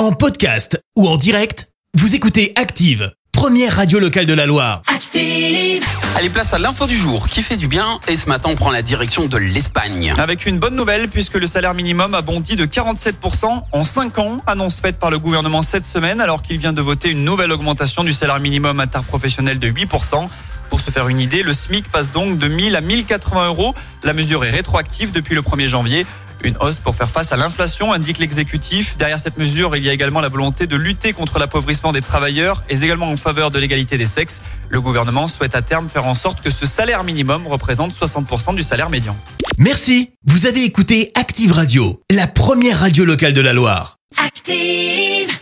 En podcast ou en direct, vous écoutez Active, première radio locale de la Loire. Active. Allez, place à l'info du jour qui fait du bien. Et ce matin, on prend la direction de l'Espagne. Avec une bonne nouvelle puisque le salaire minimum a bondi de 47% en 5 ans, annonce faite par le gouvernement cette semaine alors qu'il vient de voter une nouvelle augmentation du salaire minimum interprofessionnel de 8%. Pour se faire une idée, le SMIC passe donc de 1000 à 1080 euros. La mesure est rétroactive depuis le 1er janvier. Une hausse pour faire face à l'inflation, indique l'exécutif. Derrière cette mesure, il y a également la volonté de lutter contre l'appauvrissement des travailleurs et également en faveur de l'égalité des sexes. Le gouvernement souhaite à terme faire en sorte que ce salaire minimum représente 60% du salaire médian. Merci, vous avez écouté Active Radio, la première radio locale de la Loire. Active.